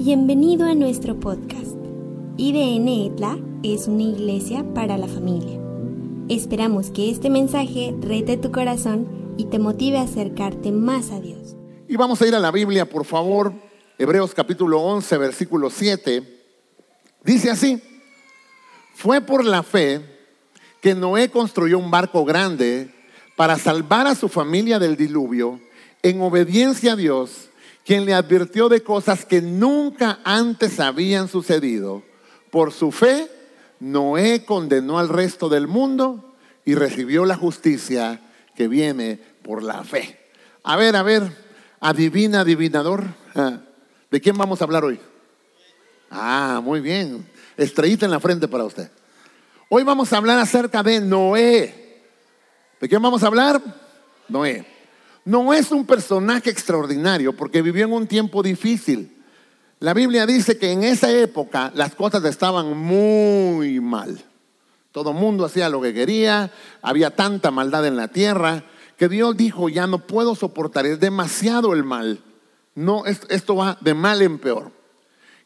Bienvenido a nuestro podcast. IDN Etla es una iglesia para la familia. Esperamos que este mensaje rete tu corazón y te motive a acercarte más a Dios. Y vamos a ir a la Biblia, por favor. Hebreos capítulo 11, versículo 7. Dice así, fue por la fe que Noé construyó un barco grande para salvar a su familia del diluvio en obediencia a Dios quien le advirtió de cosas que nunca antes habían sucedido. Por su fe, Noé condenó al resto del mundo y recibió la justicia que viene por la fe. A ver, a ver, adivina, adivinador. Ah, ¿De quién vamos a hablar hoy? Ah, muy bien. Estrellita en la frente para usted. Hoy vamos a hablar acerca de Noé. ¿De quién vamos a hablar? Noé no es un personaje extraordinario porque vivió en un tiempo difícil. La Biblia dice que en esa época las cosas estaban muy mal. Todo el mundo hacía lo que quería, había tanta maldad en la tierra que Dios dijo, ya no puedo soportar, es demasiado el mal. No, esto va de mal en peor.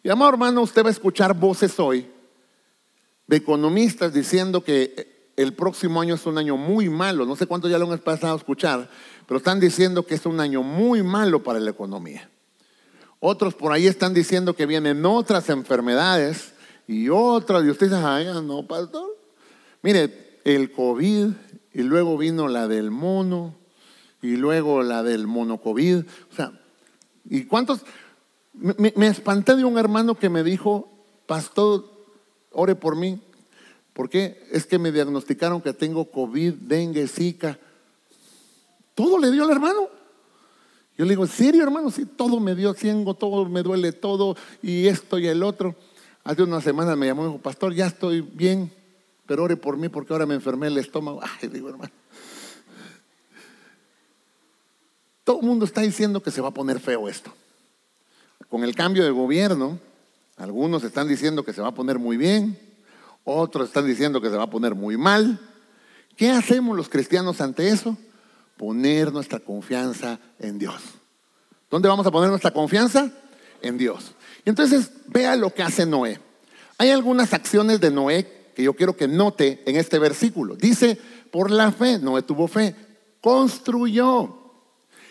Y amado hermano, usted va a escuchar voces hoy de economistas diciendo que el próximo año es un año muy malo. No sé cuánto ya lo han pasado a escuchar, pero están diciendo que es un año muy malo para la economía. Otros por ahí están diciendo que vienen otras enfermedades y otras. Y usted dice, ay, no, pastor. Mire, el COVID y luego vino la del mono y luego la del monocovid. O sea, ¿y cuántos? Me, me espanté de un hermano que me dijo, pastor, ore por mí. ¿Por qué? Es que me diagnosticaron que tengo COVID, dengue, zika. Todo le dio al hermano. Yo le digo, ¿en serio, hermano? Sí, todo me dio, ciengo, todo me duele, todo, y esto y el otro. Hace unas semanas me llamó y dijo, pastor, ya estoy bien, pero ore por mí porque ahora me enfermé el estómago. Ay, digo, hermano. Todo el mundo está diciendo que se va a poner feo esto. Con el cambio de gobierno, algunos están diciendo que se va a poner muy bien, otros están diciendo que se va a poner muy mal. ¿Qué hacemos los cristianos ante eso? poner nuestra confianza en Dios. ¿Dónde vamos a poner nuestra confianza? En Dios. Y entonces vea lo que hace Noé. Hay algunas acciones de Noé que yo quiero que note en este versículo. Dice, por la fe, Noé tuvo fe, construyó.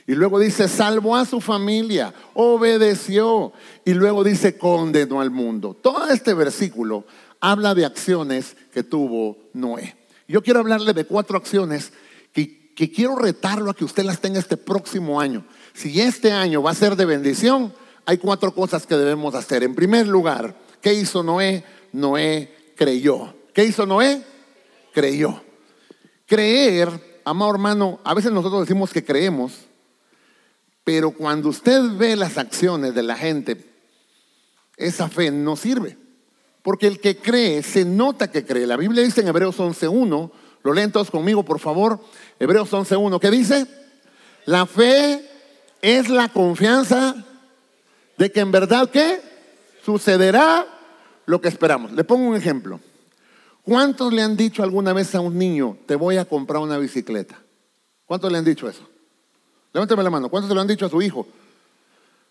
Y luego dice, salvó a su familia, obedeció. Y luego dice, condenó al mundo. Todo este versículo habla de acciones que tuvo Noé. Yo quiero hablarle de cuatro acciones que que quiero retarlo a que usted las tenga este próximo año. Si este año va a ser de bendición, hay cuatro cosas que debemos hacer. En primer lugar, ¿qué hizo Noé? Noé creyó. ¿Qué hizo Noé? Creyó. Creer, amado hermano, a veces nosotros decimos que creemos, pero cuando usted ve las acciones de la gente, esa fe no sirve. Porque el que cree, se nota que cree. La Biblia dice en Hebreos 11.1, lo leen todos conmigo, por favor. Hebreos 11.1, ¿qué dice? La fe es la confianza de que en verdad ¿qué? Sucederá lo que esperamos. Le pongo un ejemplo. ¿Cuántos le han dicho alguna vez a un niño, te voy a comprar una bicicleta? ¿Cuántos le han dicho eso? Levánteme la mano. ¿Cuántos se lo han dicho a su hijo?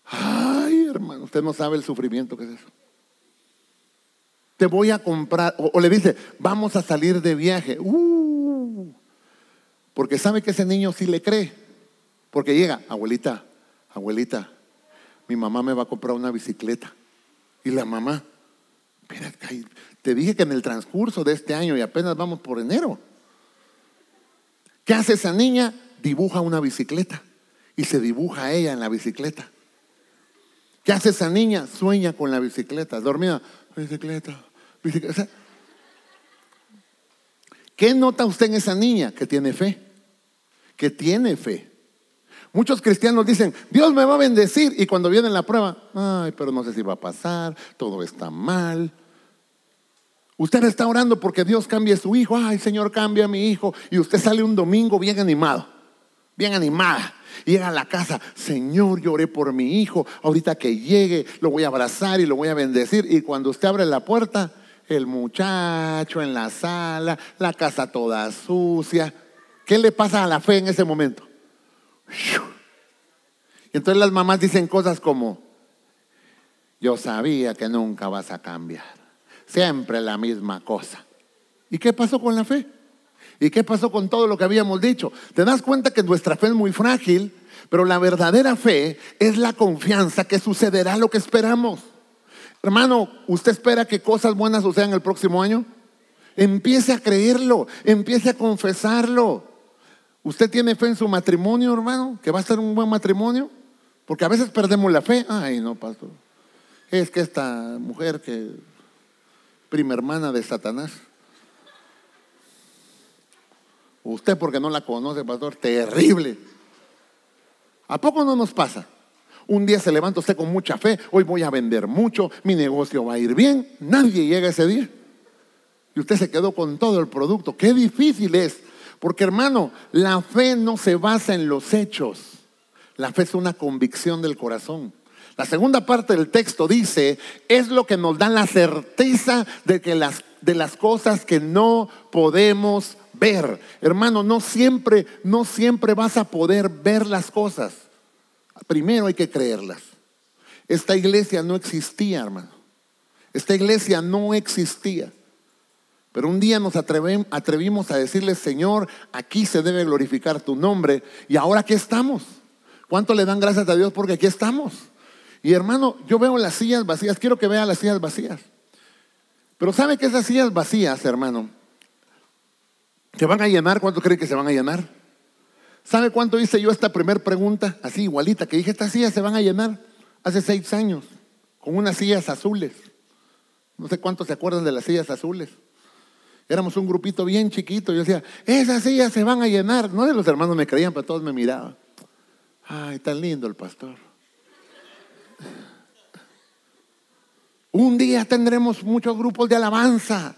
Ay, hermano, usted no sabe el sufrimiento que es eso te voy a comprar, o, le dice, vamos a salir de viaje. Uh, porque sabe que ese niño sí le cree. Porque llega, abuelita, abuelita, mi mamá me va a comprar una bicicleta. Y la mamá, espera, te dije que en el transcurso de este año y apenas vamos por enero. ¿Qué hace esa niña? Dibuja una bicicleta y se dibuja ella en la bicicleta. ¿Qué hace esa niña? Sueña con la bicicleta, dormida, bicicleta, ¿Qué nota usted en esa niña? Que tiene fe. Que tiene fe. Muchos cristianos dicen, Dios me va a bendecir. Y cuando viene la prueba, ay, pero no sé si va a pasar, todo está mal. Usted está orando porque Dios cambie a su hijo. Ay, Señor, cambia a mi hijo. Y usted sale un domingo bien animado, bien animada. Llega a la casa, Señor, lloré por mi hijo. Ahorita que llegue, lo voy a abrazar y lo voy a bendecir. Y cuando usted abre la puerta, el muchacho en la sala, la casa toda sucia. ¿Qué le pasa a la fe en ese momento? Y entonces las mamás dicen cosas como, yo sabía que nunca vas a cambiar. Siempre la misma cosa. ¿Y qué pasó con la fe? ¿Y qué pasó con todo lo que habíamos dicho? Te das cuenta que nuestra fe es muy frágil, pero la verdadera fe es la confianza que sucederá lo que esperamos. Hermano, ¿usted espera que cosas buenas sucedan el próximo año? Empiece a creerlo, empiece a confesarlo. ¿Usted tiene fe en su matrimonio, hermano? ¿Que va a ser un buen matrimonio? Porque a veces perdemos la fe. Ay, no, pastor. Es que esta mujer que, prima hermana de Satanás, usted porque no la conoce, pastor, terrible. ¿A poco no nos pasa? Un día se levanta usted con mucha fe, hoy voy a vender mucho, mi negocio va a ir bien, nadie llega ese día. Y usted se quedó con todo el producto. Qué difícil es porque hermano, la fe no se basa en los hechos. La fe es una convicción del corazón. La segunda parte del texto dice, es lo que nos da la certeza de que las de las cosas que no podemos ver. Hermano, no siempre no siempre vas a poder ver las cosas. Primero hay que creerlas. Esta iglesia no existía, hermano. Esta iglesia no existía. Pero un día nos atrevimos a decirle, Señor, aquí se debe glorificar tu nombre. Y ahora aquí estamos. ¿Cuánto le dan gracias a Dios porque aquí estamos? Y hermano, yo veo las sillas vacías, quiero que vea las sillas vacías. Pero ¿sabe que esas sillas vacías, hermano, se van a llenar? ¿Cuánto creen que se van a llenar? ¿Sabe cuánto hice yo esta primera pregunta? Así igualita, que dije, estas sillas se van a llenar hace seis años, con unas sillas azules. No sé cuántos se acuerdan de las sillas azules. Éramos un grupito bien chiquito. Yo decía, esas sillas se van a llenar. No de los hermanos me creían, pero todos me miraban. Ay, tan lindo el pastor. Un día tendremos muchos grupos de alabanza.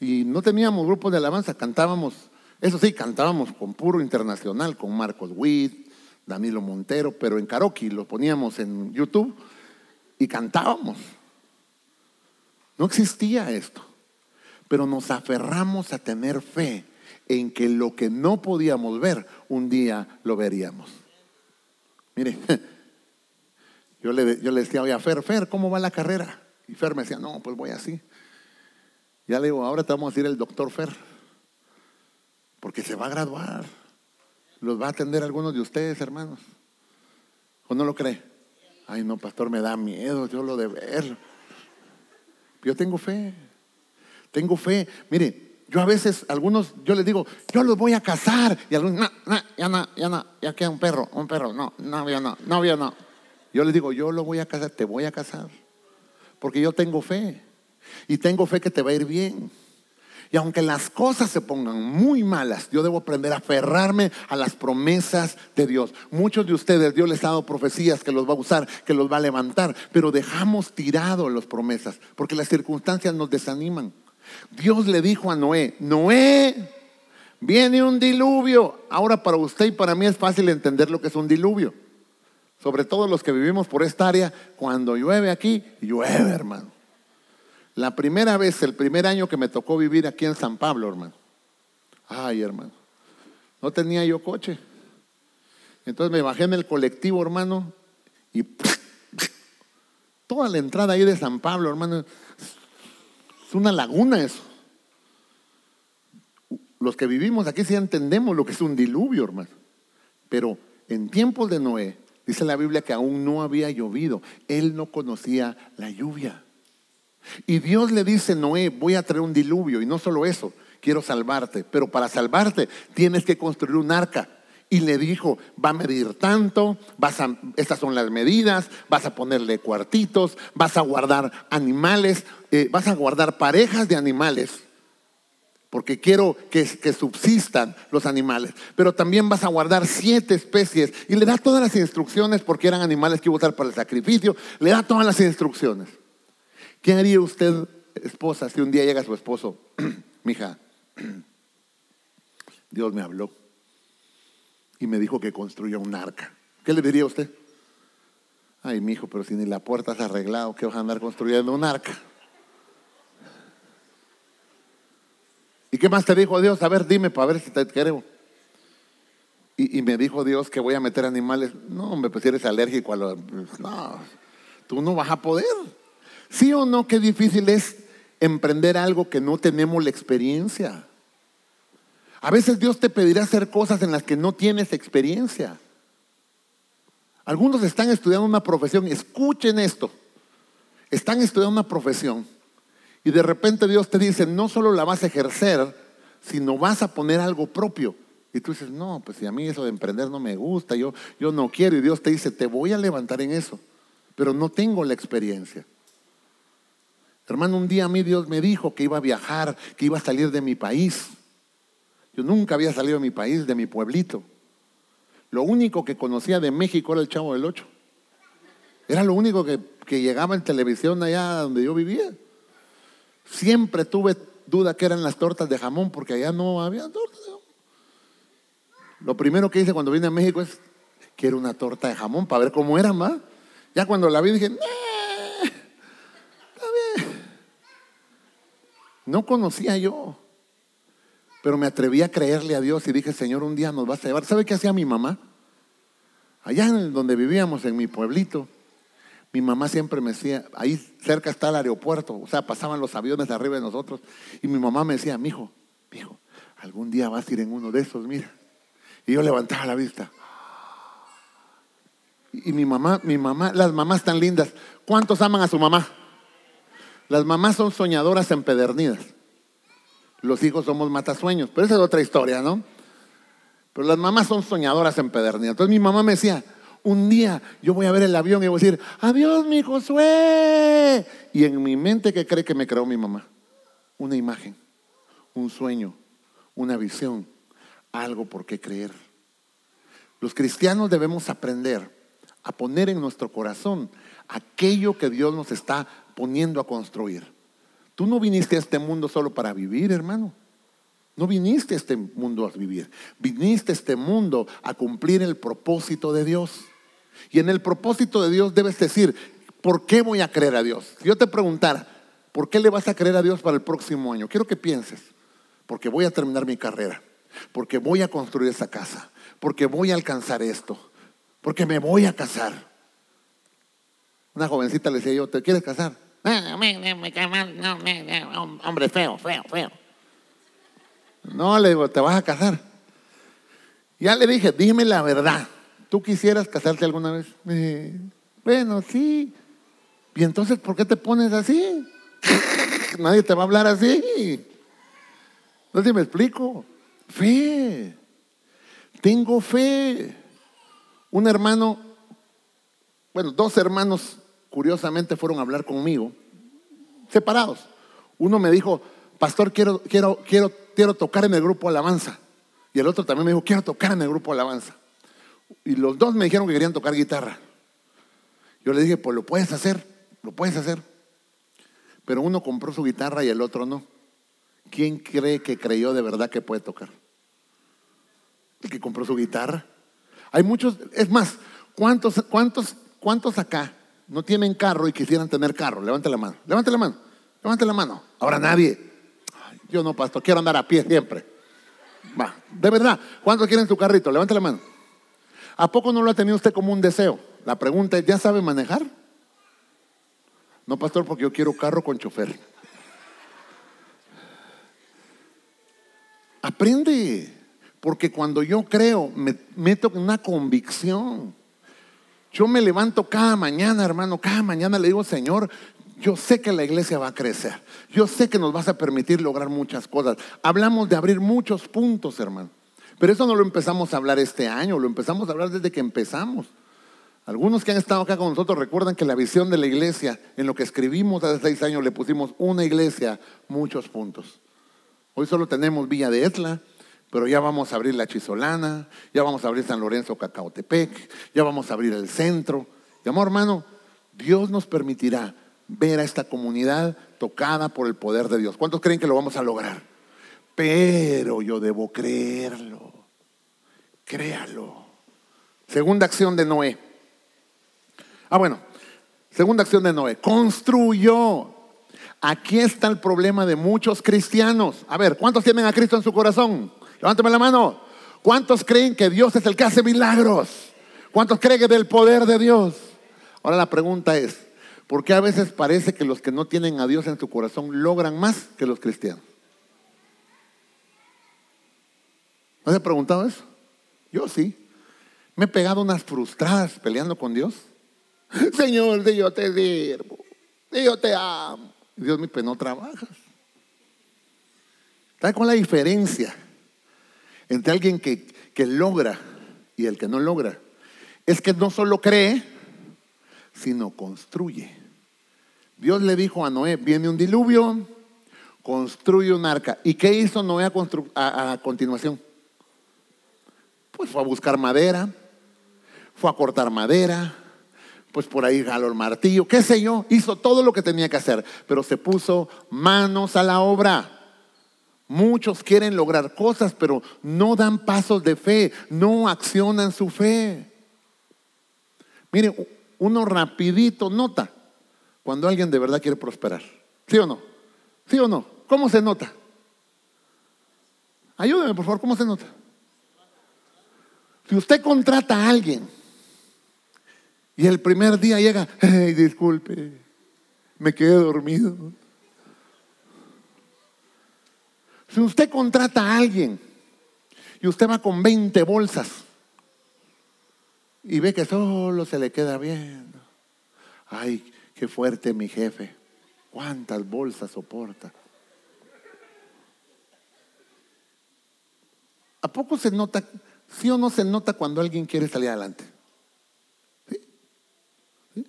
Y no teníamos grupos de alabanza, cantábamos, eso sí, cantábamos con puro internacional, con Marcos Witt, Danilo Montero, pero en karaoke lo poníamos en YouTube y cantábamos. No existía esto pero nos aferramos a tener fe en que lo que no podíamos ver, un día lo veríamos. Mire, yo le, decía, oye, Fer, Fer, ¿cómo va la carrera? Y Fer me decía, no, pues voy así. Ya le digo, ahora te vamos a decir el doctor Fer, porque se va a graduar. Los va a atender algunos de ustedes, hermanos. ¿O no lo cree? Ay, no, pastor, me da miedo, yo lo de ver. Yo tengo fe. Tengo fe. Mire, yo a veces, algunos, yo les digo, yo los voy a casar. Y algunos, no, no, ya no, ya no, ya queda un perro, un perro, no, novio no, novio no. Yo les digo, yo lo voy a casar, te voy a casar. Porque yo tengo fe. Y tengo fe que te va a ir bien. Y aunque las cosas se pongan muy malas, yo debo aprender a aferrarme a las promesas de Dios. Muchos de ustedes, Dios les ha dado profecías que los va a usar, que los va a levantar, pero dejamos tirados las promesas porque las circunstancias nos desaniman. Dios le dijo a Noé, Noé, viene un diluvio. Ahora para usted y para mí es fácil entender lo que es un diluvio. Sobre todo los que vivimos por esta área, cuando llueve aquí, llueve, hermano. La primera vez, el primer año que me tocó vivir aquí en San Pablo, hermano. Ay, hermano. No tenía yo coche. Entonces me bajé en el colectivo, hermano, y toda la entrada ahí de San Pablo, hermano, es una laguna eso. Los que vivimos aquí sí entendemos lo que es un diluvio, hermano. Pero en tiempos de Noé, dice la Biblia que aún no había llovido. Él no conocía la lluvia. Y Dios le dice, Noé, voy a traer un diluvio. Y no solo eso, quiero salvarte. Pero para salvarte tienes que construir un arca y le dijo, va a medir tanto, vas a, estas son las medidas, vas a ponerle cuartitos, vas a guardar animales, eh, vas a guardar parejas de animales, porque quiero que, que, subsistan los animales, pero también vas a guardar siete especies y le da todas las instrucciones, porque eran animales que iba a usar para el sacrificio, le da todas las instrucciones. ¿Qué haría usted, esposa, si un día llega su esposo, mija, Dios me habló? y me dijo que construya un arca. ¿Qué le diría a usted? Ay, mi hijo, pero si ni la puerta has arreglado, ¿qué vas a andar construyendo un arca? ¿Y qué más te dijo Dios? A ver, dime para ver si te quiero. Y, me dijo Dios que voy a meter animales. No, hombre, pues eres alérgico a los... No, tú no vas a poder. ¿Sí o no? Qué difícil es emprender algo que no tenemos la experiencia. A veces Dios te pedirá hacer cosas en las que no tienes experiencia. Algunos están estudiando una profesión, escuchen esto, están estudiando una profesión y de repente Dios te dice, no solo la vas a ejercer, sino vas a poner algo propio. Y tú dices, no, pues si a mí eso de emprender no me gusta, yo, yo no quiero. Y Dios te dice, te voy a levantar en eso, pero no tengo la experiencia. Hermano, un día a mí Dios me dijo que iba a viajar, que iba a salir de mi país. Yo nunca había salido de mi país, de mi pueblito. Lo único que conocía de México era el Chavo del Ocho. Era lo único que, que llegaba en televisión allá donde yo vivía. Siempre tuve duda que eran las tortas de jamón, porque allá no había tortas. Lo primero que hice cuando vine a México es, quiero una torta de jamón para ver cómo era más. Ya cuando la vi dije, está bien. No conocía yo, pero me atreví a creerle a Dios y dije, Señor, un día nos vas a llevar. ¿Sabe qué hacía mi mamá? Allá en donde vivíamos, en mi pueblito, mi mamá siempre me decía, ahí cerca está el aeropuerto, o sea, pasaban los aviones arriba de nosotros, y mi mamá me decía, mijo, mijo, algún día vas a ir en uno de esos, mira. Y yo levantaba la vista. Y mi mamá, mi mamá, las mamás tan lindas, ¿cuántos aman a su mamá? Las mamás son soñadoras empedernidas. Los hijos somos matasueños, pero esa es otra historia, ¿no? Pero las mamás son soñadoras empedernidas. Entonces mi mamá me decía, un día yo voy a ver el avión y voy a decir, adiós mi Josué. Y en mi mente, ¿qué cree que me creó mi mamá? Una imagen, un sueño, una visión, algo por qué creer. Los cristianos debemos aprender a poner en nuestro corazón aquello que Dios nos está poniendo a construir. Tú no viniste a este mundo solo para vivir, hermano. No viniste a este mundo a vivir. Viniste a este mundo a cumplir el propósito de Dios. Y en el propósito de Dios debes decir, ¿por qué voy a creer a Dios? Si yo te preguntara, ¿por qué le vas a creer a Dios para el próximo año? Quiero que pienses, porque voy a terminar mi carrera, porque voy a construir esa casa, porque voy a alcanzar esto, porque me voy a casar. Una jovencita le decía yo, ¿te quieres casar? Hombre feo, feo, feo. No, le digo, te vas a casar. Ya le dije, dime la verdad. ¿Tú quisieras casarte alguna vez? bueno, sí. ¿Y entonces por qué te pones así? Nadie te va a hablar así. No sé si me explico. Fe. Tengo fe. Un hermano, bueno, dos hermanos curiosamente fueron a hablar conmigo, separados. Uno me dijo, pastor, quiero, quiero, quiero, quiero tocar en el grupo Alabanza. Y el otro también me dijo, quiero tocar en el grupo Alabanza. Y los dos me dijeron que querían tocar guitarra. Yo le dije, pues lo puedes hacer, lo puedes hacer. Pero uno compró su guitarra y el otro no. ¿Quién cree que creyó de verdad que puede tocar? El que compró su guitarra. Hay muchos, es más, ¿cuántos, cuántos, cuántos acá no tienen carro y quisieran tener carro? Levante la mano, levante la mano, levante la mano. Ahora nadie. yo no, pastor, quiero andar a pie siempre. Va, de verdad, ¿cuántos quieren su carrito? Levante la mano. ¿A poco no lo ha tenido usted como un deseo? La pregunta es, ¿ya sabe manejar? No, pastor, porque yo quiero carro con chofer. Aprende, porque cuando yo creo, me meto en una convicción. Yo me levanto cada mañana, hermano, cada mañana le digo, Señor, yo sé que la iglesia va a crecer. Yo sé que nos vas a permitir lograr muchas cosas. Hablamos de abrir muchos puntos, hermano. Pero eso no lo empezamos a hablar este año, lo empezamos a hablar desde que empezamos. Algunos que han estado acá con nosotros recuerdan que la visión de la iglesia, en lo que escribimos hace seis años, le pusimos una iglesia, muchos puntos. Hoy solo tenemos Villa de Etla, pero ya vamos a abrir la Chisolana, ya vamos a abrir San Lorenzo Cacaotepec, ya vamos a abrir el centro. Y amor hermano, Dios nos permitirá ver a esta comunidad tocada por el poder de Dios. ¿Cuántos creen que lo vamos a lograr? Pero yo debo creerlo. Créalo. Segunda acción de Noé. Ah, bueno. Segunda acción de Noé. Construyó. Aquí está el problema de muchos cristianos. A ver, ¿cuántos tienen a Cristo en su corazón? Levántame la mano. ¿Cuántos creen que Dios es el que hace milagros? ¿Cuántos creen que del poder de Dios? Ahora la pregunta es, ¿Por qué a veces parece que los que no tienen a Dios en su corazón logran más que los cristianos? ¿No se ha preguntado eso? Yo sí. Me he pegado unas frustradas peleando con Dios. Señor, yo te sirvo, yo te amo. Dios pues no trabajas. ¿Sabes cuál es la diferencia entre alguien que, que logra y el que no logra? Es que no solo cree, sino construye. Dios le dijo a Noé, viene un diluvio, construye un arca. ¿Y qué hizo Noé a, a continuación? Pues fue a buscar madera, fue a cortar madera, pues por ahí jaló el martillo, qué sé yo, hizo todo lo que tenía que hacer, pero se puso manos a la obra. Muchos quieren lograr cosas, pero no dan pasos de fe, no accionan su fe. Mire, uno rapidito nota cuando alguien de verdad quiere prosperar. ¿Sí o no? ¿Sí o no? ¿Cómo se nota? Ayúdeme, por favor, ¿cómo se nota? Si usted contrata a alguien y el primer día llega, hey, disculpe, me quedé dormido. Si usted contrata a alguien y usted va con 20 bolsas y ve que solo se le queda viendo, ay, qué fuerte mi jefe, cuántas bolsas soporta. ¿A poco se nota ¿Sí o no se nota cuando alguien quiere salir adelante? ¿Sí?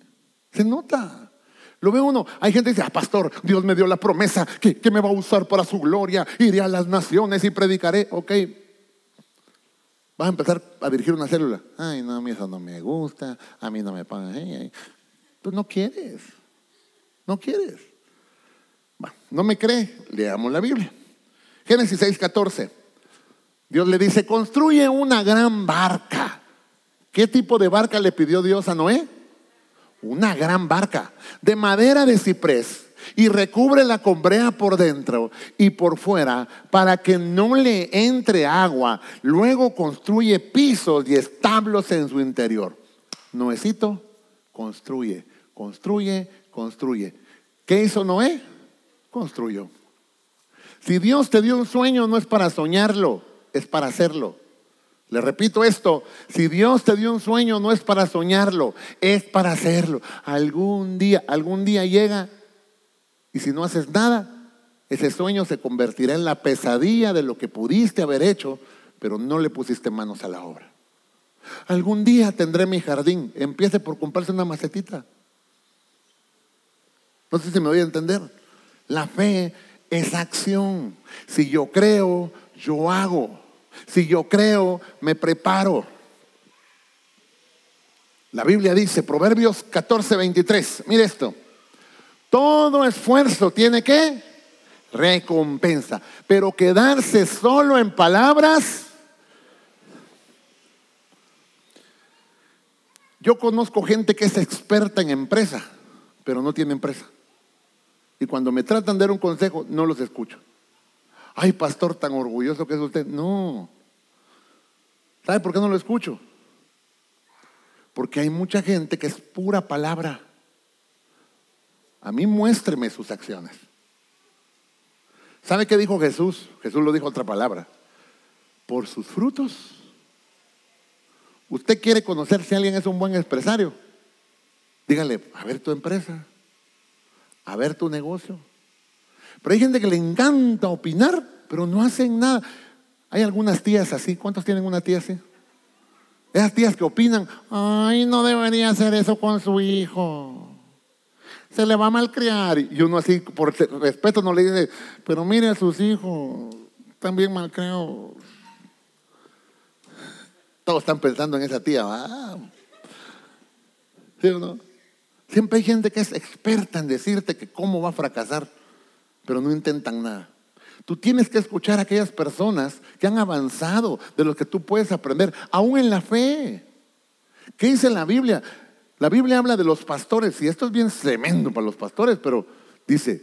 Se nota. Lo ve uno. Hay gente que dice, ah, pastor, Dios me dio la promesa que, me va a usar para su gloria. Iré a las naciones y predicaré. Ok. Vas a empezar a dirigir una célula. Ay, no, a mí eso no me gusta. A mí no me pagan. Pues no quieres. No quieres. no me cree. Leamos la Biblia. Génesis 6, 14. Dios le dice, construye una gran barca. ¿Qué tipo de barca le pidió Dios a Noé? Una gran barca de madera de ciprés y recúbrela con brea por dentro y por fuera para que no le entre agua. Luego construye pisos y establos en su interior. Noecito construye, construye, construye. ¿Qué hizo Noé? Construyó. Si Dios te dio un sueño, no es para soñarlo es para hacerlo. Le repito esto, si Dios te dio un sueño no es para soñarlo, es para hacerlo. Algún día, algún día llega y si no haces nada, ese sueño se convertirá en la pesadilla de lo que pudiste haber hecho, pero no le pusiste manos a la obra. Algún día tendré mi jardín, empiece por comprarse una macetita. No sé si me voy a entender. La fe es acción. Si yo creo, yo hago. Si yo creo, me preparo. La Biblia dice, Proverbios 14, 23, mire esto, todo esfuerzo tiene que recompensa, pero quedarse solo en palabras. Yo conozco gente que es experta en empresa, pero no tiene empresa. Y cuando me tratan de dar un consejo, no los escucho ay, pastor, tan orgulloso que es usted. No. ¿Sabe por qué no lo escucho? Porque hay mucha gente que es pura palabra. A mí muéstreme sus acciones. ¿Sabe qué dijo Jesús? Jesús lo dijo otra palabra. Por sus frutos. Usted quiere conocer si alguien es un buen empresario. Dígale, a ver tu empresa, a ver tu negocio, pero hay gente que le encanta opinar, pero no hacen nada. Hay algunas tías así. ¿Cuántos tienen una tía así? Esas tías que opinan, ay, no debería hacer eso con su hijo. Se le va a malcriar. Y uno así, por respeto, no le dice, pero mire a sus hijos, también malcriados. Todos están pensando en esa tía. ¿Sí o no? Siempre hay gente que es experta en decirte que cómo va a fracasar pero no intentan nada. Tú tienes que escuchar a aquellas personas que han avanzado, de los que tú puedes aprender, aún en la fe. ¿Qué dice la Biblia? La Biblia habla de los pastores, y esto es bien tremendo para los pastores, pero dice,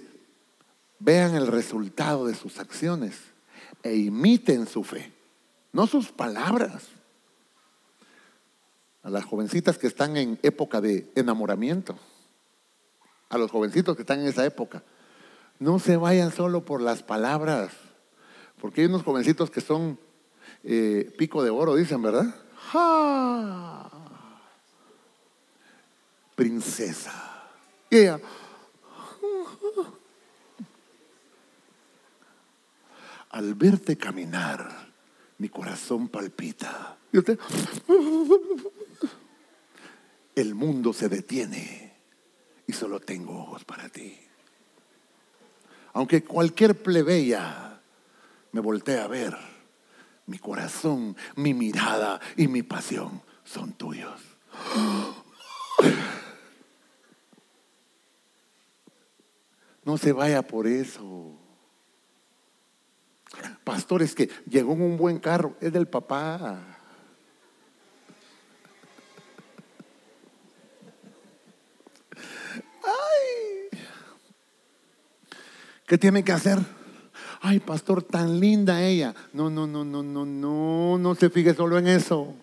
vean el resultado de sus acciones e imiten su fe, no sus palabras. A las jovencitas que están en época de enamoramiento, a los jovencitos que están en esa época. No se vayan solo por las palabras, porque hay unos jovencitos que son eh, pico de oro, dicen, ¿verdad? Princesa. Y al verte caminar, mi corazón palpita. Y usted, el mundo se detiene y solo tengo ojos para ti. Aunque cualquier plebeya me voltee a ver, mi corazón, mi mirada y mi pasión son tuyos. No se vaya por eso. Pastor, es que llegó en un buen carro, es del papá. ¿Qué tiene que hacer? Ay, pastor, tan linda ella. No, no, no, no, no, no, no se fije solo en eso.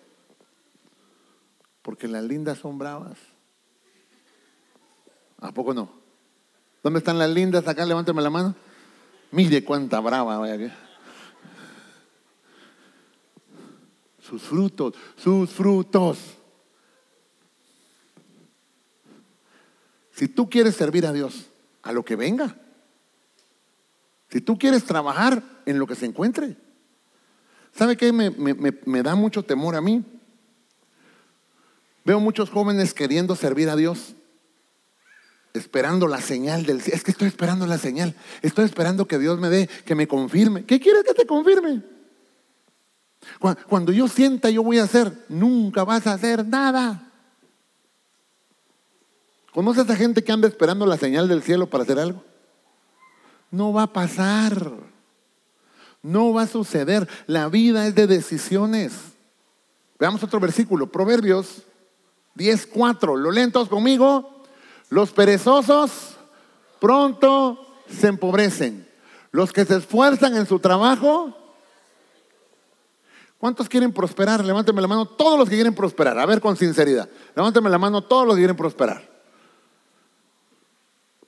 Porque las lindas son bravas. ¿A poco no? ¿Dónde están las lindas? Acá, levánteme la mano. Mire cuánta brava, vaya Sus frutos, sus frutos. Si tú quieres servir a Dios, a lo que venga. Si tú quieres trabajar en lo que se encuentre. ¿Sabe qué me, da mucho temor a mí? Veo muchos jóvenes queriendo servir a Dios, esperando la señal del cielo. Es que estoy esperando la señal. Estoy esperando que Dios me dé, que me confirme. ¿Qué quieres que te confirme? Cuando yo sienta yo voy a hacer, nunca vas a hacer nada. ¿Conoces a gente que anda esperando la señal del cielo para hacer algo? No va a pasar. No va a suceder. La vida es de decisiones. Veamos otro versículo, Proverbios 10:4. ¿Lo leen todos conmigo? Los perezosos pronto se empobrecen. Los que se esfuerzan en su trabajo ¿Cuántos quieren prosperar? Levánteme la mano todos los que quieren prosperar. A ver con sinceridad. Levánteme la mano todos los que quieren prosperar.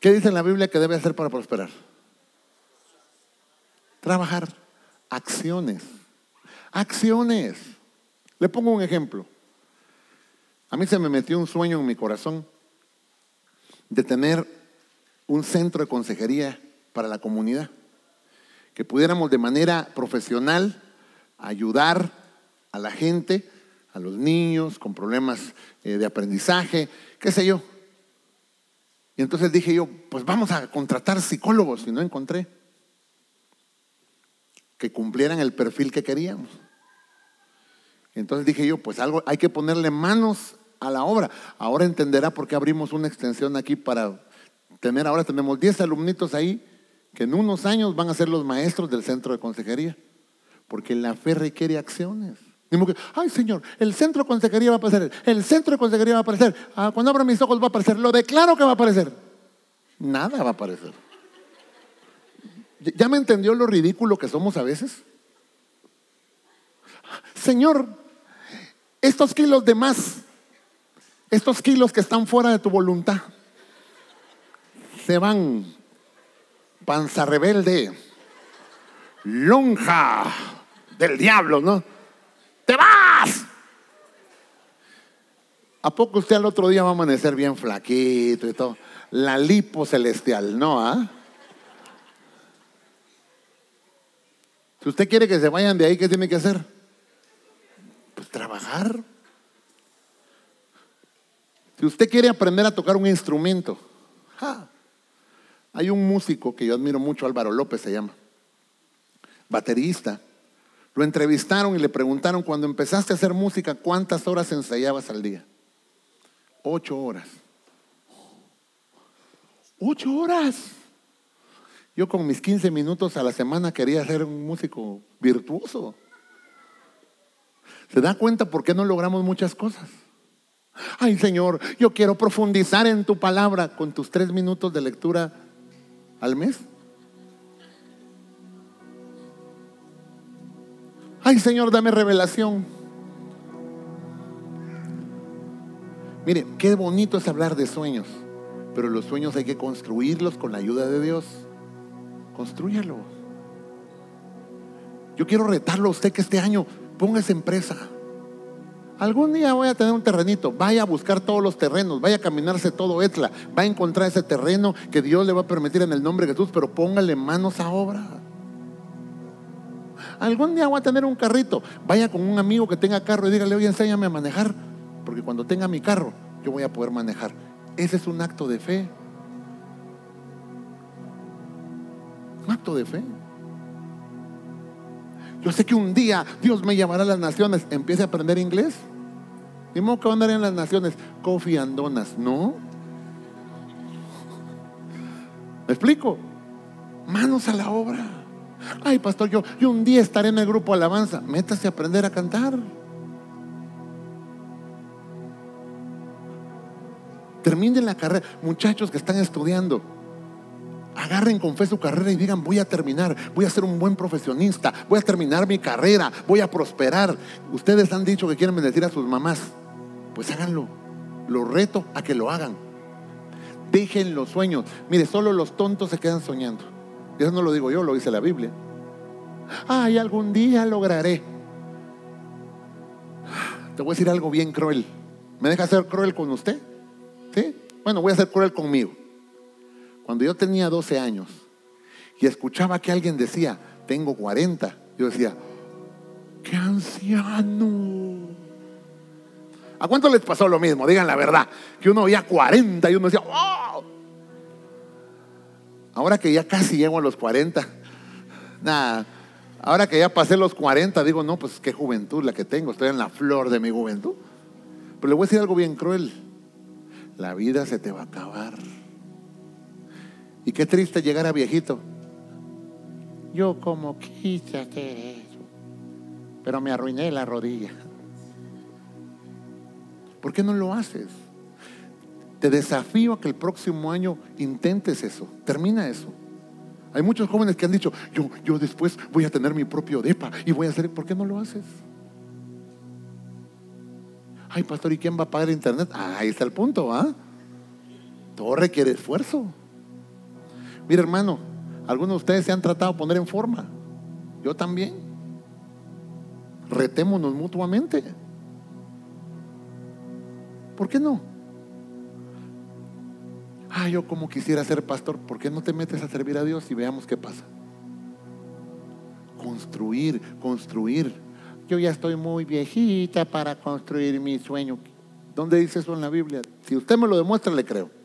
¿Qué dice la Biblia que debe hacer para prosperar? Trabajar. Acciones. Acciones. Le pongo un ejemplo. A mí se me metió un sueño en mi corazón de tener un centro de consejería para la comunidad. Que pudiéramos de manera profesional ayudar a la gente, a los niños con problemas eh, de aprendizaje, qué sé yo. Y entonces dije yo, pues vamos a contratar psicólogos y no encontré que cumplieran el perfil que queríamos. entonces dije yo, pues algo hay que ponerle manos a la obra. Ahora entenderá por qué abrimos una extensión aquí para tener, ahora tenemos 10 alumnitos ahí que en unos años van a ser los maestros del centro de consejería. Porque la fe requiere acciones. que, ay Señor, el centro de consejería va a aparecer, el centro de consejería va a aparecer, ah, cuando abra mis ojos va a aparecer, lo declaro que va a aparecer. Nada va a aparecer. ¿Ya me entendió lo ridículo que somos a veces? Señor, estos kilos de más, estos kilos que están fuera de tu voluntad, se van, panza rebelde, lonja del diablo, ¿no? ¡Te vas! ¿A poco usted al otro día va a amanecer bien flaquito y todo? La lipo celestial, ¿no? Ah? Si usted quiere que se vayan de ahí, ¿qué tiene que hacer? Pues trabajar. Si usted quiere aprender a tocar un instrumento, hay un músico que yo admiro mucho, Álvaro López se llama, baterista, lo entrevistaron y le preguntaron, cuando empezaste a hacer música, ¿cuántas horas ensayabas al día? Ocho horas. Ocho horas. Yo con mis 15 minutos a la semana quería ser un músico virtuoso. ¿Se da cuenta por qué no logramos muchas cosas? Ay Señor, yo quiero profundizar en tu palabra con tus tres minutos de lectura al mes. Ay Señor, dame revelación. Mire, qué bonito es hablar de sueños, Pero los sueños hay que construirlos con la ayuda de Dios. Construyalos. Yo quiero retarlo a usted que este año ponga esa empresa. Algún día voy a tener un terrenito. Vaya a buscar todos los terrenos. Vaya a caminarse todo Etla. Va a encontrar ese terreno que Dios le va a permitir en el nombre de Jesús, pero póngale manos a obra. Algún día voy a tener un carrito. Vaya con un amigo que tenga carro y dígale, oye, enséñame a manejar. Porque cuando tenga mi carro, yo voy a poder manejar. Ese es un acto de fe. Un acto de fe. Yo sé que un día Dios me llamará a las naciones. Empiece a aprender inglés. ¿Y modo que a en las naciones? Coffee and. No. ¿Me explico? Manos a la obra. Ay, pastor, yo, yo un día estaré en el grupo alabanza. Métase a aprender a cantar. Terminen la carrera. Muchachos que están estudiando agarren con fe su carrera y digan, voy a terminar, voy a ser un buen profesionista, voy a terminar mi carrera, voy a prosperar. Ustedes han dicho que quieren bendecir a sus mamás, pues háganlo. Lo reto a que lo hagan. Dejen los sueños. Mire, solo los tontos se quedan soñando. Eso no lo digo yo, lo dice la Biblia. Ay, algún día lograré. Te voy a decir algo bien cruel. ¿Me deja ser cruel con usted? ¿Sí? Bueno, voy a ser cruel conmigo. Cuando yo tenía 12 años y escuchaba que alguien decía, tengo 40, yo decía, qué anciano. ¿A cuánto les pasó lo mismo? Digan la verdad. Que uno veía 40 y uno decía, ¡oh! Ahora que ya casi llego a los 40, nada, ahora que ya pasé los 40, digo, no, pues qué juventud la que tengo, estoy en la flor de mi juventud. Pero le voy a decir algo bien cruel. La vida se te va a acabar. Y qué triste llegar a viejito. Yo como quise hacer eso, pero me arruiné la rodilla. ¿Por qué no lo haces? Te desafío a que el próximo año intentes eso, termina eso. Hay muchos jóvenes que han dicho, yo, yo después voy a tener mi propio DEPA y voy a hacer, ¿por qué no lo haces? Ay, pastor, ¿y quién va a pagar internet? Ah, ahí está el punto, ¿ah? Todo requiere esfuerzo. Mira, hermano, algunos de ustedes se han tratado de poner en forma. Yo también. Retémonos mutuamente. ¿Por qué no? Ah, yo como quisiera ser pastor. ¿Por qué no te metes a servir a Dios y veamos qué pasa? Construir, construir. Yo ya estoy muy viejita para construir mi sueño. ¿Dónde dice eso en la Biblia? Si usted me lo demuestra, le creo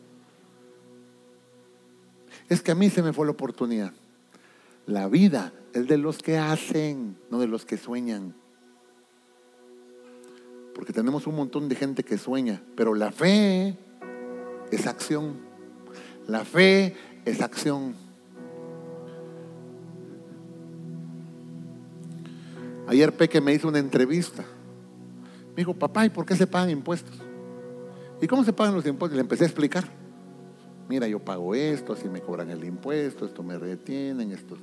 es que a mí se me fue la oportunidad. La vida es de los que hacen, no de los que sueñan. Porque tenemos un montón de gente que sueña, pero la fe es acción. La fe es acción. Ayer Peque me hizo una entrevista. Me dijo, papá, ¿y por qué se pagan impuestos? ¿Y cómo se pagan los impuestos? Le empecé a explicar mira, yo pago esto, así me cobran el impuesto, esto me retienen, esto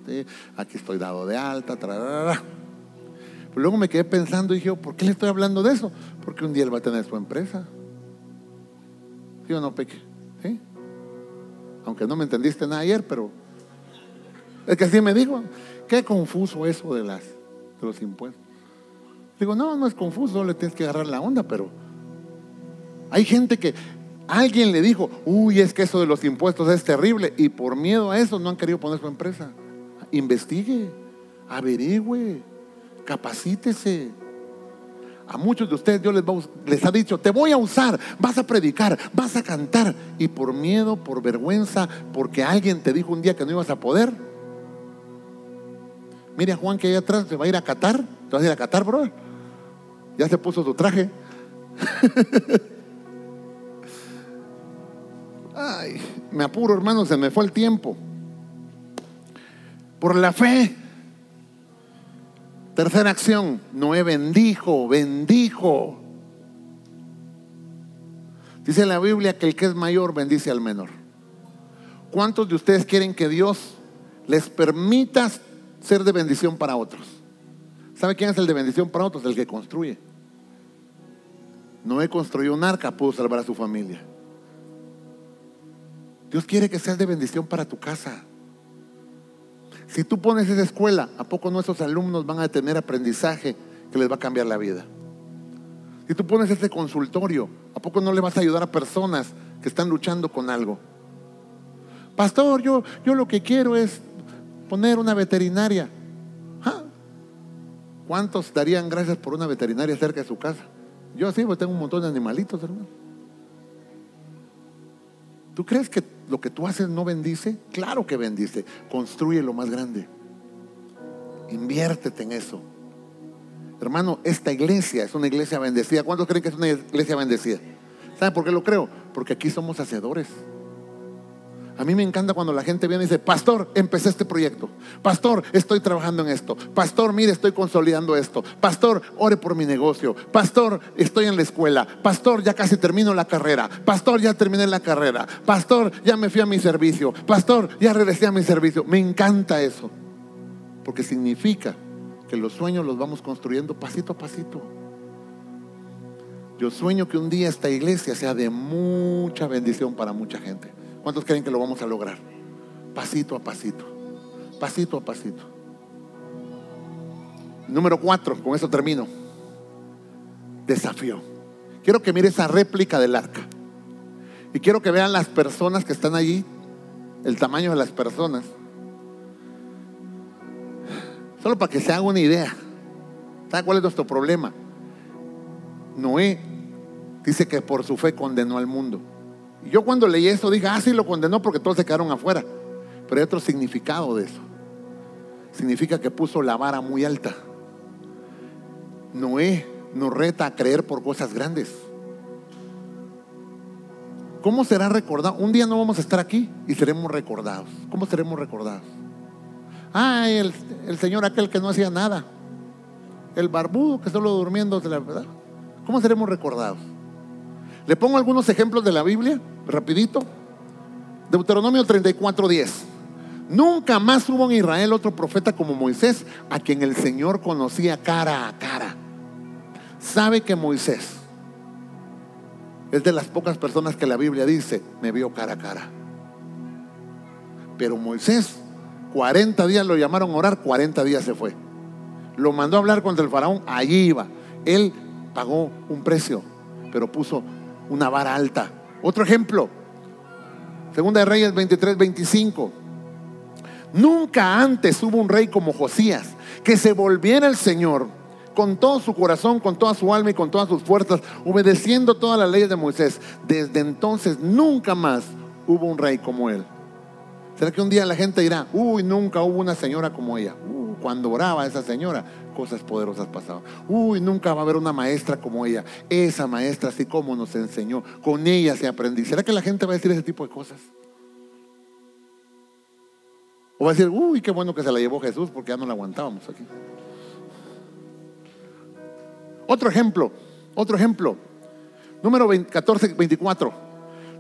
aquí estoy dado de alta, Pero luego me quedé pensando y dije, ¿por qué le estoy hablando de eso? Porque un día él va a tener su empresa. ¿Sí o no, Peque? ¿Sí? Aunque no me entendiste nada ayer, pero es que así me dijo. Qué confuso eso de, las, de los impuestos. Digo, no, no es confuso, le tienes que agarrar la onda, pero hay gente que Alguien le dijo, uy, es que eso de los impuestos es terrible y por miedo a eso no han querido poner su empresa. Investigue, averigüe, capacítese. A muchos de ustedes Dios les, les, ha dicho, te voy a usar, vas a predicar, vas a cantar. Y por miedo, por vergüenza, porque alguien te dijo un día que no ibas a poder. Mire a Juan que ahí atrás se va a ir a Qatar. ¿Te vas a ir a Qatar, bro? Ya se puso su traje. Ay, me apuro, hermano, se me fue el tiempo. Por la fe. Tercera acción, Noé bendijo, bendijo. Dice la Biblia que el que es mayor bendice al menor. ¿Cuántos de ustedes quieren que Dios les permita ser de bendición para otros? ¿Sabe quién es el de bendición para otros? El que construye. Noé construyó un arca, pudo salvar a su familia. Dios quiere que seas de bendición para tu casa. Si tú pones esa escuela, ¿a poco nuestros alumnos van a tener aprendizaje que les va a cambiar la vida? Si tú pones ese consultorio, ¿a poco no le vas a ayudar a personas que están luchando con algo? Pastor, yo, yo lo que quiero es poner una veterinaria. Ah, ¿Cuántos darían gracias por una veterinaria cerca de su casa? Yo sí, porque tengo un montón de animalitos, hermano. ¿Tú crees que lo que tú haces no bendice? Claro que bendice. Construye lo más grande. Inviértete en eso. Hermano, esta iglesia es una iglesia bendecida. ¿Cuántos creen que es una iglesia bendecida? ¿Saben por qué lo creo? Porque aquí somos hacedores. A mí me encanta cuando la gente viene y dice, pastor, empecé este proyecto. Pastor, estoy trabajando en esto. Pastor, mire, estoy consolidando esto. Pastor, ore por mi negocio. Pastor, estoy en la escuela. Pastor, ya casi termino la carrera. Pastor, ya terminé la carrera. Pastor, ya me fui a mi servicio. Pastor, ya regresé a mi servicio. Me encanta eso. Porque significa que los sueños los vamos construyendo pasito a pasito. Yo sueño que un día esta iglesia sea de mucha bendición para mucha gente. ¿Cuántos creen que lo vamos a lograr? Pasito a pasito, pasito a pasito. Número cuatro, con eso termino. Desafío. Quiero que mire esa réplica del arca. Y quiero que vean las personas que están allí, el tamaño de las personas. Solo para que se haga una idea. ¿Sabe cuál es nuestro problema? Noé dice que por su fe condenó al mundo. Yo cuando leí eso dije, ah, sí lo condenó porque todos se quedaron afuera. Pero hay otro significado de eso. Significa que puso la vara muy alta. Noé nos reta a creer por cosas grandes. ¿Cómo será recordado? Un día no vamos a estar aquí y seremos recordados. ¿Cómo seremos recordados? Ay, el, el señor aquel que no hacía nada. El barbudo que solo durmiendo, ¿verdad? ¿Cómo seremos recordados? Le pongo algunos ejemplos de la Biblia, rapidito. Deuteronomio 34:10. Nunca más hubo en Israel otro profeta como Moisés, a quien el Señor conocía cara a cara. Sabe que Moisés es de las pocas personas que la Biblia dice, me vio cara a cara. Pero Moisés, 40 días lo llamaron a orar, 40 días se fue. Lo mandó a hablar contra el faraón, allí iba. Él pagó un precio, pero puso una vara alta. Otro ejemplo, Segunda de Reyes 23, 25. Nunca antes hubo un rey como Josías que se volviera al Señor con todo su corazón, con toda su alma y con todas sus fuerzas, obedeciendo todas las leyes de Moisés. Desde entonces nunca más hubo un rey como él. ¿Será que un día la gente dirá, uy, nunca hubo una señora como ella? Uh, cuando oraba esa señora, cosas poderosas pasaban. Uy, nunca va a haber una maestra como ella. Esa maestra, así como nos enseñó, con ella se aprendí. ¿Será que la gente va a decir ese tipo de cosas? O va a decir, uy, qué bueno que se la llevó Jesús porque ya no la aguantábamos aquí. Otro ejemplo, otro ejemplo. Número 14, 24.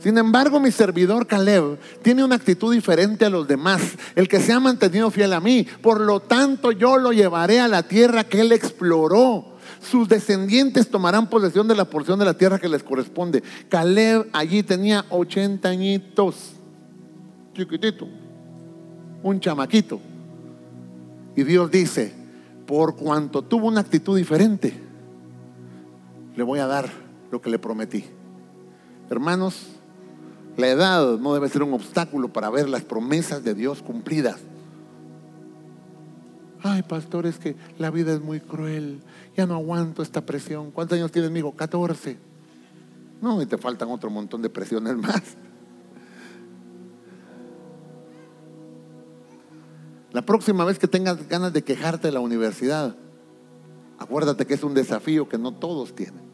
Sin embargo, mi servidor Caleb tiene una actitud diferente a los demás, el que se ha mantenido fiel a mí. Por lo tanto, yo lo llevaré a la tierra que él exploró. Sus descendientes tomarán posesión de la porción de la tierra que les corresponde. Caleb allí tenía 80 añitos, chiquitito, un chamaquito. Y Dios dice, por cuanto tuvo una actitud diferente, le voy a dar lo que le prometí. Hermanos, la edad no debe ser un obstáculo para ver las promesas de Dios cumplidas. Ay, pastor, es que la vida es muy cruel. Ya no aguanto esta presión. ¿Cuántos años tienes, amigo? 14. No, y te faltan otro montón de presiones más. La próxima vez que tengas ganas de quejarte de la universidad, acuérdate que es un desafío que no todos tienen.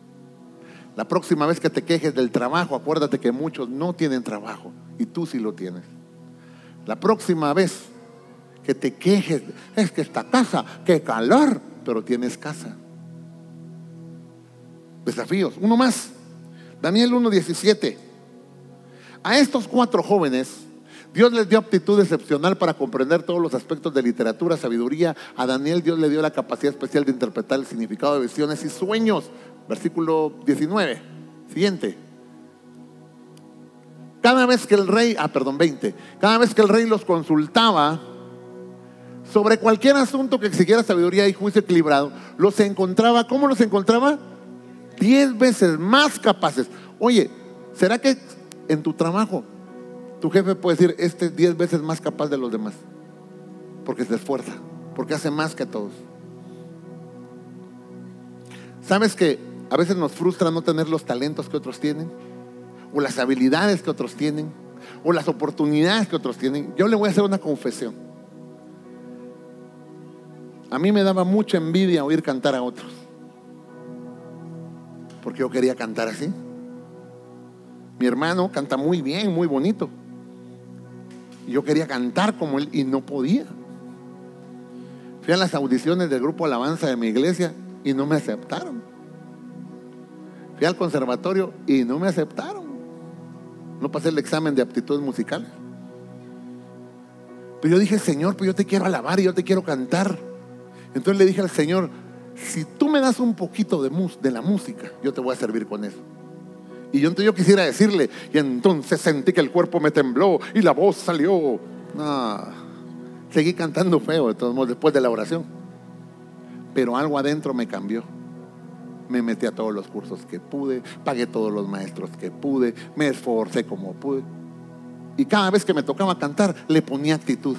La próxima vez que te quejes del trabajo, acuérdate que muchos no tienen trabajo y tú sí lo tienes. La próxima vez que te quejes, es que esta casa, qué calor, pero tienes casa. Desafíos. Uno más. Daniel 1.17. A estos cuatro jóvenes, Dios les dio aptitud excepcional para comprender todos los aspectos de literatura, sabiduría. A Daniel Dios le dio la capacidad especial de interpretar el significado de visiones y sueños versículo 19. Siguiente. cada vez que el rey, ah, perdón, 20, cada vez que el rey los consultaba sobre cualquier asunto que exigiera sabiduría y juicio equilibrado, los encontraba, ¿cómo los encontraba? Diez veces más capaces. Oye, ¿será que en tu trabajo tu jefe puede decir, este es diez veces más capaz de los demás? Porque se esfuerza, porque hace más que todos. ¿Sabes que a veces nos frustra no tener los talentos que otros tienen? O las habilidades que otros tienen? O las oportunidades que otros tienen. Yo le voy a hacer una confesión. A mí me daba mucha envidia oír cantar a otros. Porque yo quería cantar así. Mi hermano canta muy bien, muy bonito. Yo quería cantar como él y no podía. Fui a las audiciones del grupo Alabanza de mi iglesia y no me aceptaron. Fui al conservatorio y no me aceptaron. No pasé el examen de aptitudes musicales. Pero yo dije, Señor, pues yo te quiero alabar y yo te quiero cantar. Entonces le dije al Señor, si tú me das un poquito de, de la música, yo te voy a servir con eso. Y yo, entonces yo quisiera decirle, y entonces sentí que el cuerpo me tembló y la voz salió. Seguí cantando feo de todos modos después de la oración. Pero algo adentro me cambió. Me metí a todos los cursos que pude, pagué todos los maestros que pude, me esforcé como pude. Y cada vez que me tocaba cantar, le ponía actitud.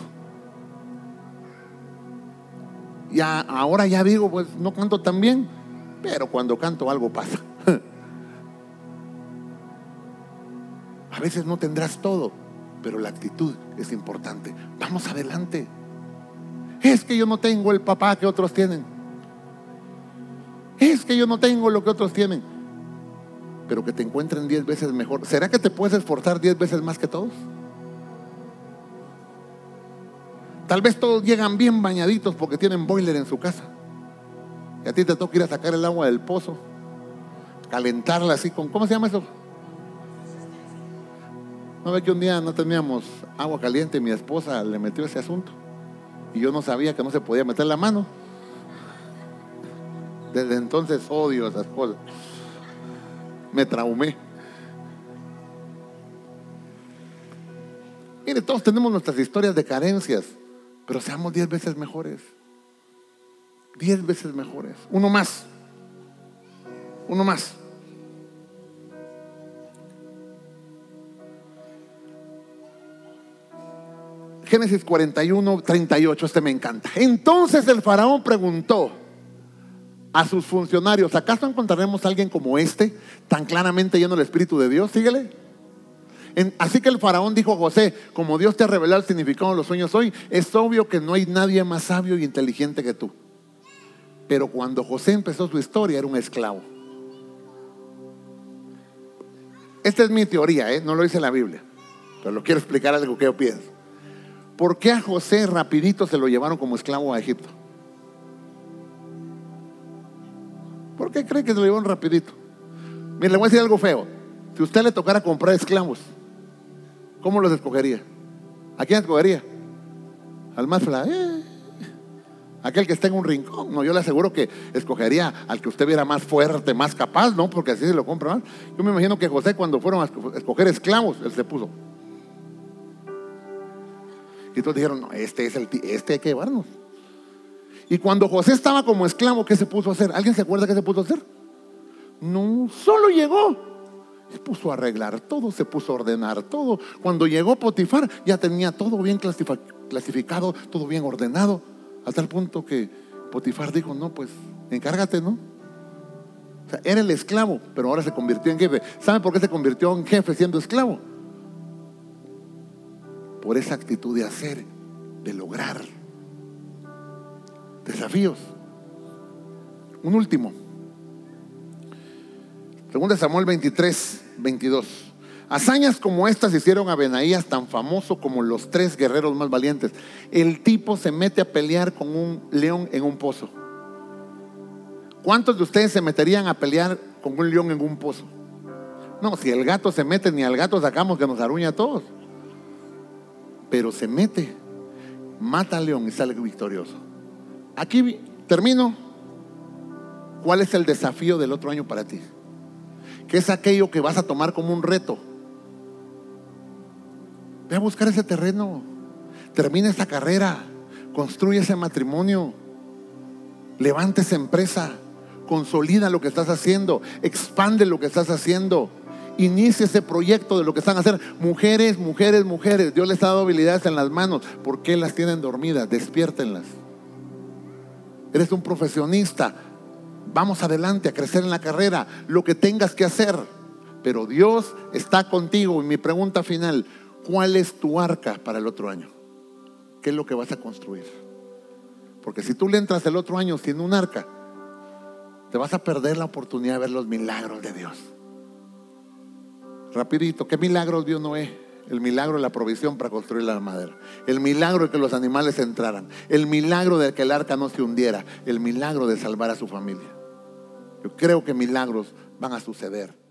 Ya, ahora ya digo, pues no canto tan bien, pero cuando canto algo pasa. A veces no tendrás todo, pero la actitud es importante. Vamos adelante. Es que yo no tengo el papá que otros tienen. Es que yo no tengo lo que otros tienen. Pero que te encuentren diez veces mejor. ¿Será que te puedes esforzar diez veces más que todos? Tal vez todos llegan bien bañaditos porque tienen boiler en su casa. Y a ti te toca ir a sacar el agua del pozo, calentarla así con, ¿cómo se llama eso? No ve que un día no teníamos agua caliente y mi esposa le metió ese asunto. Y yo no sabía que no se podía meter la mano. Desde entonces odio esas cosas. Me traumé. Mire, todos tenemos nuestras historias de carencias. Pero seamos diez veces mejores. Diez veces mejores. Uno más. Uno más. Génesis 41, 38, este me encanta. Entonces el faraón preguntó a sus funcionarios, ¿acaso encontraremos a alguien como este, tan claramente lleno del Espíritu de Dios? Síguele así que el faraón dijo a José, como Dios te ha revelado el significado de los sueños hoy, es obvio que no hay nadie más sabio y inteligente que tú. Pero cuando José empezó su historia era un esclavo. Esta es mi teoría, ¿eh? no lo dice la Biblia, pero lo quiero explicar algo que yo pienso. ¿Por qué a José rapidito se lo llevaron como esclavo a Egipto? ¿Por qué cree que se lo llevaron rapidito? Mire, le voy a decir algo feo. Si usted le tocara comprar esclavos, ¿Cómo los escogería? ¿A quién escogería? Al más fla, eh, aquel que esté en un rincón. No, yo le aseguro que escogería al que usted viera más fuerte, más capaz, ¿no? Porque así se lo compra más. Yo me imagino que José cuando fueron a escoger esclavos, él se puso. Y todos dijeron, no, este es el este hay que llevarnos. Y cuando José estaba como esclavo, ¿qué se puso a hacer? ¿Alguien se acuerda qué se puso a hacer? No, solo llegó se puso a arreglar todo, se puso a ordenar todo. Cuando llegó Potifar ya tenía todo bien clasificado, todo bien ordenado, a tal punto que Potifar dijo, no, pues encárgate, ¿no? O sea, era el esclavo, pero ahora se convirtió en jefe. ¿Sabe por qué se convirtió en jefe siendo esclavo? Por esa actitud de hacer, de lograr desafíos. Un último. Según Samuel 23, 22. Hazañas como estas hicieron a Benaías tan famoso como los tres guerreros más valientes. El tipo se mete a pelear con un león en un pozo. ¿Cuántos de ustedes se meterían a pelear con un león en un pozo? No, si el gato se mete, ni al gato sacamos que nos aruña a todos. Pero se mete, mata al león y sale victorioso. Aquí termino. ¿Cuál es el desafío del otro año para ti? que es aquello que vas a tomar como un reto. Ve a buscar ese terreno. Termina esa carrera. Construye ese matrimonio. Levanta esa empresa. Consolida lo que estás haciendo. Expande lo que estás haciendo. Inicia ese proyecto de lo que están haciendo. Mujeres, mujeres, mujeres. Dios les ha dado habilidades en las manos. ¿Por qué las tienen dormidas? Despiértenlas. Eres un profesionista. Vamos adelante a crecer en la carrera. Lo que tengas que hacer. Pero Dios está contigo. Y mi pregunta final, ¿cuál es tu arca para el otro año? ¿Qué es lo que vas a construir? Porque si tú le entras el otro año sin un arca, te vas a perder la oportunidad de ver los milagros de Dios. Rapidito, ¿qué milagros vio Noé? El milagro de la provisión para construir la madera. El milagro de que los animales entraran. El milagro de que el arca no se hundiera. El milagro de salvar a su familia. Yo creo que milagros van a suceder